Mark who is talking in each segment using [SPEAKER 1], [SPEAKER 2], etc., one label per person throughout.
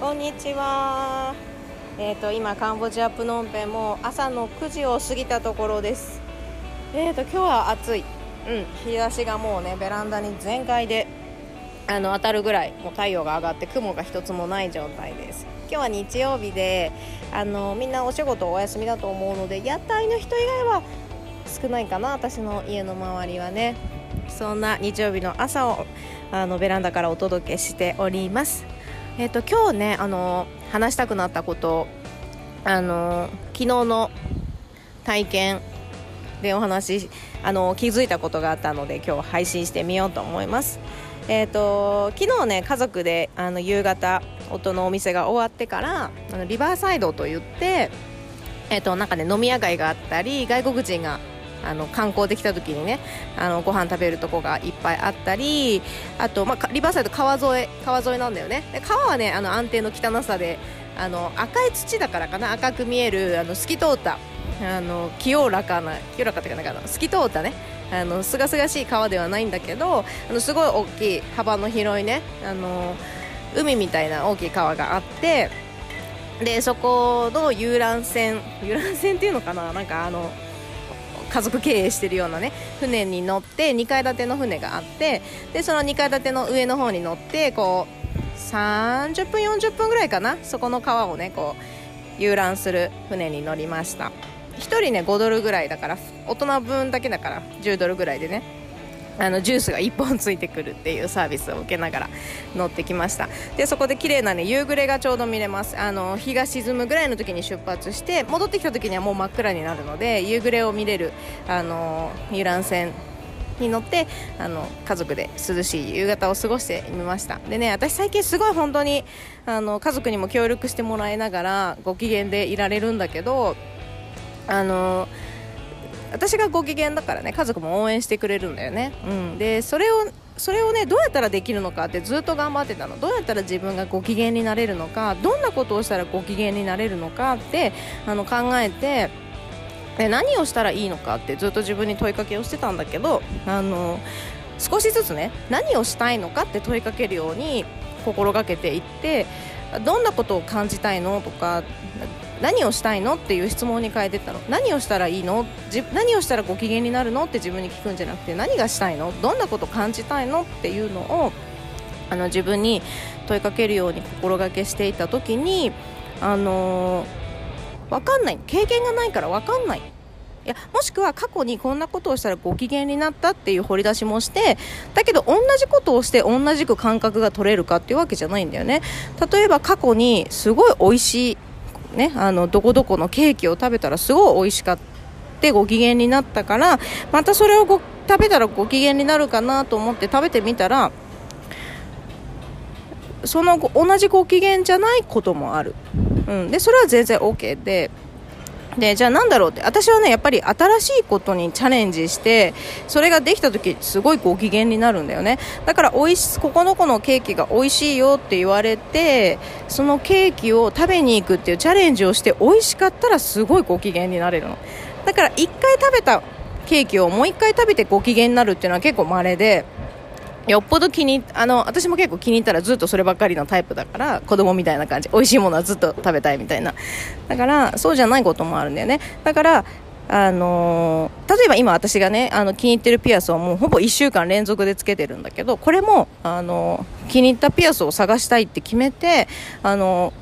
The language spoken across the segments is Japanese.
[SPEAKER 1] こんにちは。えっ、と今カンボジアプノンペンも朝の9時を過ぎたところです。えっ、と今日は暑い。うん、日差しがもうねベランダに全開であの当たるぐらいもう太陽が上がって雲が一つもない状態です。今日は日曜日であのみんなお仕事お休みだと思うので屋台の人以外は少ないかな私の家の周りはねそんな日曜日の朝をあのベランダからお届けしております。えっ、と今日ねあの話したくなったことあの昨日の体験でお話あの気づいたことがあったので今日配信してみようと思います。えー、と昨日ね家族であの夕方夫のお店が終わってからあのリバーサイドといって、えー、となんかね飲み屋街があったり外国人があの観光できた時にねあのご飯食べるとこがいっぱいあったりあと、まあ、リバーサイド川沿い川沿いなんだよね。川はねあの安定の汚さであの赤い土だからかな赤く見えるあの透き通ったあの清らかな清らかっていうかなんか透き通ったねあの清々しい川ではないんだけどあのすごい大きい幅の広いねあの海みたいな大きい川があってでそこの遊覧船遊覧船っていうのかななんかあの家族経営してるようなね船に乗って2階建ての船があってでその2階建ての上の方に乗ってこう30分40分ぐらいかな？そこの川をねこう遊覧する船に乗りました。1人ね5ドルぐらいだから大人分だけだから10ドルぐらいでね。あのジュースが1本ついてくるっていうサービスを受けながら乗ってきました。でそこで綺麗なね夕暮れがちょうど見れます。あの日が沈むぐらいの時に出発して戻ってきた時にはもう真っ暗になるので夕暮れを見れるあの遊覧船に乗ってあの家族で涼しい夕方を過ごしてみました。でね私最近すごい本当にあの家族にも協力してもらいながらご機嫌でいられるんだけどあの私がご機嫌だからね家族も応援してくれるんだよね、うん、でそれをそれをねどうやったらできるのかってずっと頑張ってたの。どうやったら自分がご機嫌になれるのかどんなことをしたらご機嫌になれるのかってあの考えてで何をしたらいいのかってずっと自分に問いかけをしてたんだけどあの少しずつね何をしたいのかって問いかけるように心がけていってどんなことを感じたいのとか何をしたいの？っていう質問に変えてったの何をしたらいいの？何をしたらご機嫌になるの？って自分に聞くんじゃなくて何がしたいの？どんなこと感じたいの？っていうのをあの自分に問いかけるように心がけしていた時にあのー、分かんない。経験がないから分かんない。いやもしくは過去にこんなことをしたらご機嫌になったっていう掘り出しもしてだけど同じことをして同じく感覚が取れるかっていうわけじゃないんだよね。例えば過去にすごい美味しいね、あのどこどこのケーキを食べたらすごい美味しかってご機嫌になったからまたそれをご食べたらご機嫌になるかなと思って食べてみたらその同じご機嫌じゃないこともある、うん、でそれは全然 OK ででじゃあなんだろうって。私はねやっぱり新しいことにチャレンジしてそれができた時すごいご機嫌になるんだよね。だからおいしここの子のケーキが美味しいよって言われてそのケーキを食べに行くっていうチャレンジをして美味しかったらすごいご機嫌になれるの。だから1回食べたケーキをもう1回食べてご機嫌になるっていうのは結構稀でよっぽど気にあの私も結構気に入ったらずっとそればっかりのタイプだから子供みたいな感じ。美味しいものはずっと食べたいみたいな。だからそうじゃないこともあるんだよね。だからあのー、例えば今私がねあの気に入ってるピアスをもうほぼ1週間連続でつけてるんだけどこれも、あのー、気に入ったピアスを探したいって決めて、あの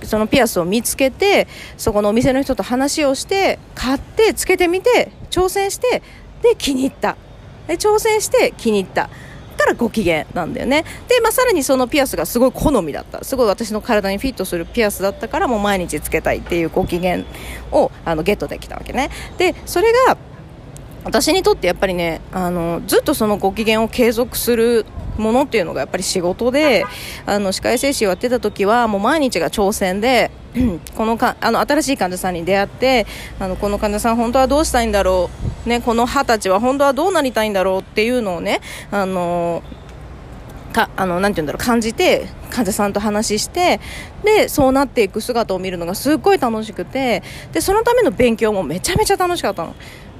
[SPEAKER 1] ー、そのピアスを見つけてそこのお店の人と話をして買ってつけてみて挑戦してで気に入った。で挑戦して気に入った。からご機嫌なんだよね。で、まあ、さらにそのピアスがすごい好みだった。すごい私の体にフィットするピアスだったからもう毎日つけたいっていうご機嫌をあのゲットできたわけね。でそれが私にとってやっぱりねあのずっとそのご機嫌を継続するものっていうのがやっぱり仕事であの歯科衛生士をやってた時はもう毎日が挑戦で このかあの新しい患者さんに出会ってあのこの患者さん本当はどうしたいんだろう、ね、この二十歳は本当はどうなりたいんだろうっていうのをねあのかあのなんて言うんだろう感じて患者さんと話してでそうなっていく姿を見るのがすっごい楽しくてでそのための勉強もめちゃめちゃ楽しかったの。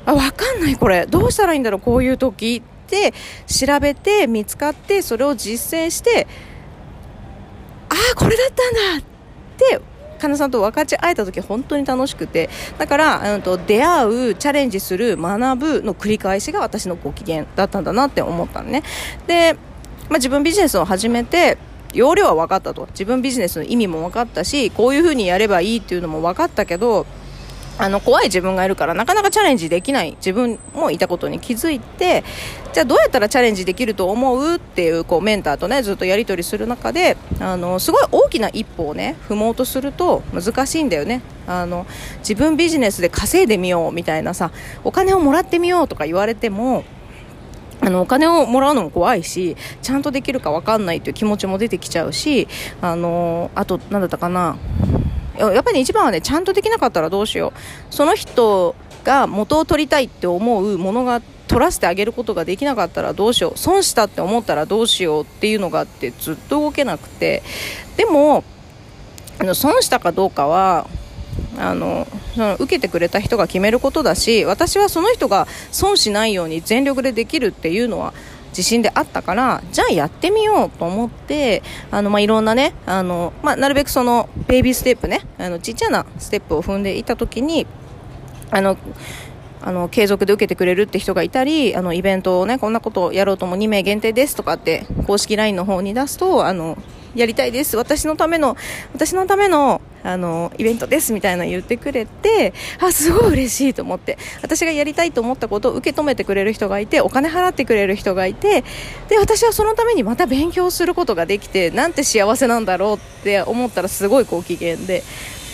[SPEAKER 1] あ分かんないこれ。どうしたらいいんだろうこういう時って調べて見つかってそれを実践してああこれだったんだって患者さんと分かち合えた時本当に楽しくてだから、うん、と出会うチャレンジする学ぶの繰り返しが私のご機嫌だったんだなって思ったのね。で、まあ、自分ビジネスを始めて要領は分かったと。自分ビジネスの意味も分かったしこういうふうにやればいいっていうのも分かったけどあの怖い自分がいるからなかなかチャレンジできない自分もいたことに気づいてじゃあどうやったらチャレンジできると思うっていうこうメンターとねずっとやり取りする中であのすごい大きな一歩をね踏もうとすると難しいんだよね。あの自分ビジネスで稼いでみようみたいなさお金をもらってみようとか言われてもあのお金をもらうのも怖いしちゃんとできるか分かんないという気持ちも出てきちゃうしあのあと何だったかな。やっぱり一番はねちゃんとできなかったらどうしよう。その人が元を取りたいって思うものが取らせてあげることができなかったらどうしよう。損したって思ったらどうしようっていうのがあってずっと動けなくて。でもあの損したかどうかはあのその受けてくれた人が決めることだし私はその人が損しないように全力でできるっていうのは自信であったからじゃあやってみようと思ってあの、まあ、いろんなねあの、まあ、なるべくそのベイビーステップねあのちっちゃなステップを踏んでいたときにあのあの継続で受けてくれるって人がいたりあのイベントをねこんなことをやろうとも2名限定ですとかって公式 LINE の方に出すとあのやりたいです。私のための私のためのあのイベントですみたいな言ってくれてあすごい嬉しいと思って。私がやりたいと思ったことを受け止めてくれる人がいてお金払ってくれる人がいてで私はそのためにまた勉強することができてなんて幸せなんだろうって思ったらすごいご機嫌で。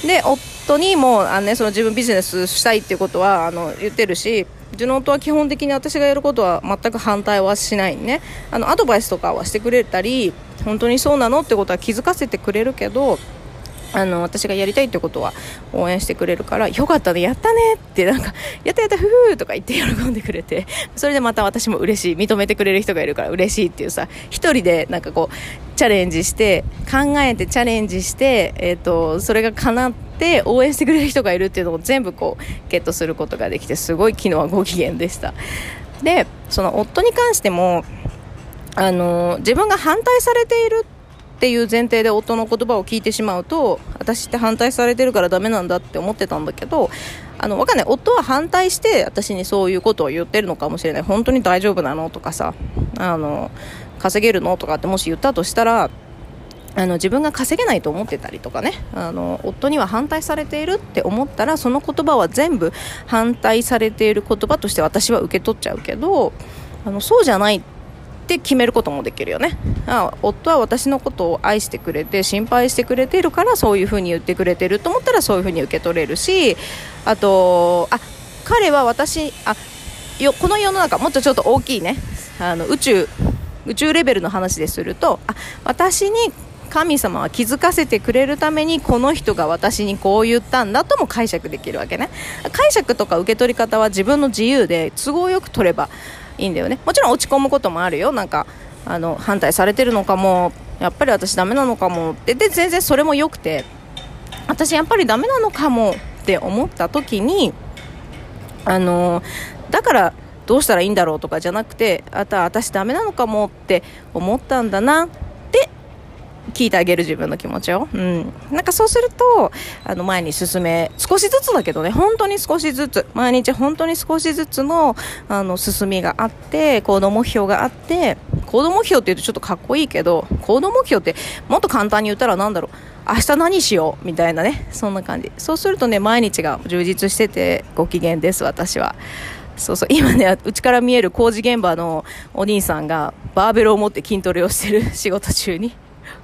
[SPEAKER 1] で夫にもあの、ね、その自分ビジネスしたいっていうことはあの言ってるしうちの夫は基本的に私がやることは全く反対はしないね。あのアドバイスとかはしてくれたり本当にそうなのってことは気づかせてくれるけどあの私がやりたいってことは応援してくれるからよかったねやったねってなんかやったやったふふとか言って喜んでくれてそれでまた私も嬉しい認めてくれる人がいるから嬉しいっていうさ一人でなんかこうチャレンジして考えてチャレンジして、えーと、とそれが叶って応援してくれる人がいるっていうのを全部こうゲットすることができてすごい昨日はご機嫌でした。でその夫に関してもあの自分が反対されているっていう前提で夫の言葉を聞いてしまうと私って反対されてるからダメなんだって思ってたんだけどあのわかんない。夫は反対して私にそういうことを言ってるのかもしれない。本当に大丈夫なのとかさあの稼げるのとかってもし言ったとしたらあの自分が稼げないと思ってたりとかね。あの夫には反対されているって思ったらその言葉は全部反対されている言葉として私は受け取っちゃうけどあのそうじゃないって決めることもできるよね。あ夫は私のことを愛してくれて心配してくれているからそういうふうに言ってくれてると思ったらそういうふうに受け取れるしあとあ彼は私あよこの世の中もっとちょっと大きいね。あの宇宙宇宙レベルの話でするとあ私に神様は気づかせてくれるためにこの人が私にこう言ったんだとも解釈できるわけね。解釈とか受け取り方は自分の自由で都合よく取ればいいんだよね。もちろん落ち込むこともあるよ。なんかあの反対されてるのかも。やっぱり私ダメなのかもって。で全然それも良くて。私やっぱりダメなのかもって思った時にあのだからどうしたらいいんだろうとかじゃなくてあとは私ダメなのかもって思ったんだな。聞いてあげる自分の気持ちを、うん、なんかそうするとあの前に進め少しずつだけどね本当に少しずつ毎日本当に少しずつのあの進みがあって行動目標があって行動目標って言うとちょっとかっこいいけど行動目標ってもっと簡単に言ったら何だろう。明日何しようみたいなねそんな感じ。そうするとね毎日が充実しててご機嫌です私は。そうそう。今ねうちから見える工事現場のお兄さんがバーベルを持って筋トレをしてる仕事中に。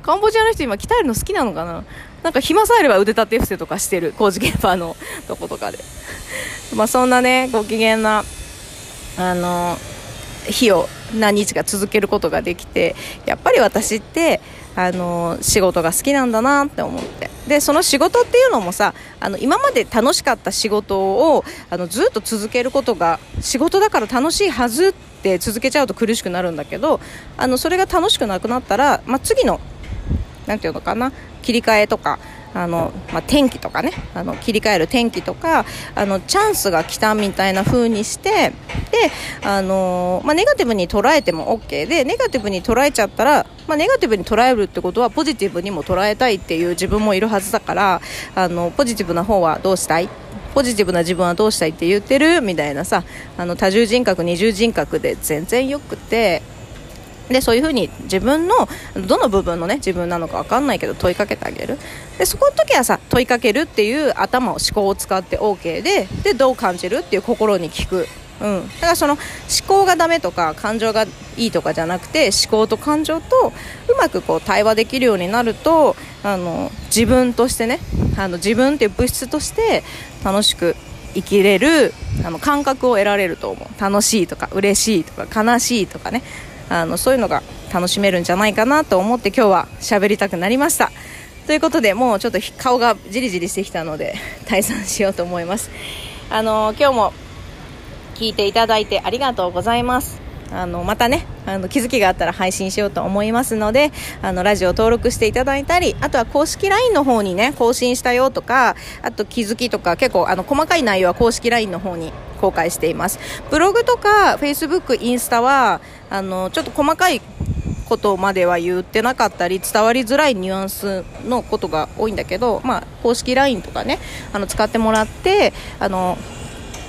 [SPEAKER 1] カンボジアの人今鍛えるの好きなのかな？なんか暇さえあれば腕立て伏せとかしてる工事現場の とことかで。まあそんなねご機嫌なあの日を何日か続けることができてやっぱり私ってあの仕事が好きなんだなって思って。でその仕事っていうのもさあの今まで楽しかった仕事をあのずっと続けることが仕事だから楽しいはずって続けちゃうと苦しくなるんだけどあのそれが楽しくなくなったら、まあ、次のなんていうのかな？切り替えとかあの、まあ、天気とかね。あの切り替える天気とかあのチャンスが来たみたいな風にしてで、あのまあ、ネガティブに捉えても OK でネガティブに捉えちゃったら、まあ、ネガティブに捉えるってことはポジティブにも捉えたいっていう自分もいるはずだからあのポジティブな方はどうしたい？ポジティブな自分はどうしたいって言ってる？みたいなさあの多重人格二重人格で全然よくてでそういうふうに自分のどの部分のね自分なのか分かんないけど問いかけてあげる。でそこの時はさ問いかけるっていう頭を思考を使って OK ででどう感じる？っていう心に聞く。うん、だからその思考がダメとか感情がいいとかじゃなくて思考と感情とうまくこう対話できるようになるとあの自分としてねあの自分っていう物質として楽しく生きれるあの感覚を得られると思う。楽しいとか嬉しいとか悲しいとかね。あのそういうのが楽しめるんじゃないかなと思って今日は喋りたくなりました。ということでもうちょっと顔がじりじりしてきたので 退散しようと思います。あの今日も聞いていただいてありがとうございます。あのまたねあの気づきがあったら配信しようと思いますのであのラジオ登録していただいたりあとは公式 LINE の方にね更新したよとかあと気づきとか結構あの細かい内容は公式 LINE の方に公開しています。ブログとか Facebook インスタはあのちょっと細かいことまでは言ってなかったり伝わりづらいニュアンスのことが多いんだけど、まあ、公式 LINE とかねあの使ってもらってあの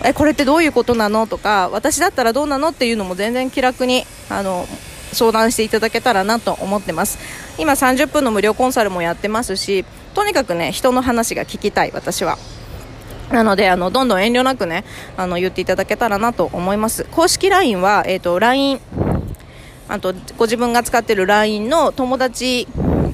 [SPEAKER 1] えこれってどういうことなのとか私だったらどうなのっていうのも全然気楽にあの相談していただけたらなと思ってます。今30分の無料コンサルもやってますしとにかくね人の話が聞きたい私は。なのであのどんどん遠慮なくねあの言っていただけたらなと思います。公式 LINE は、えーと、LINE あとご自分が使ってる LINE の友達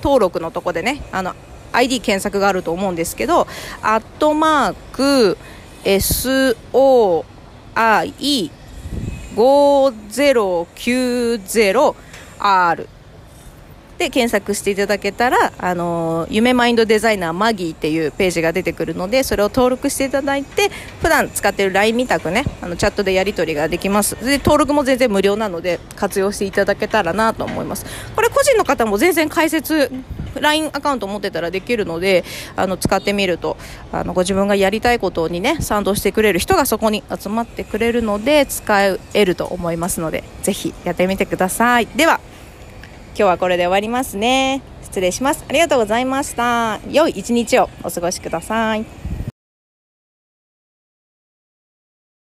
[SPEAKER 1] 登録のとこでねあの ID 検索があると思うんですけどアットマーク SOI5090R で検索していただけたら、あの夢マインドデザイナーマギーっていうページが出てくるのでそれを登録していただいて普段使ってる LINE みたくねあのチャットでやり取りができます。で登録も全然無料なので活用していただけたらなと思います。これ個人の方も全然解説 LINE アカウント持ってたらできるのであの使ってみるとあのご自分がやりたいことにね賛同してくれる人がそこに集まってくれるので使えると思いますのでぜひやってみてください。では今日はこれで終わりますね。失礼します。ありがとうございました。良い一日をお過ごしください。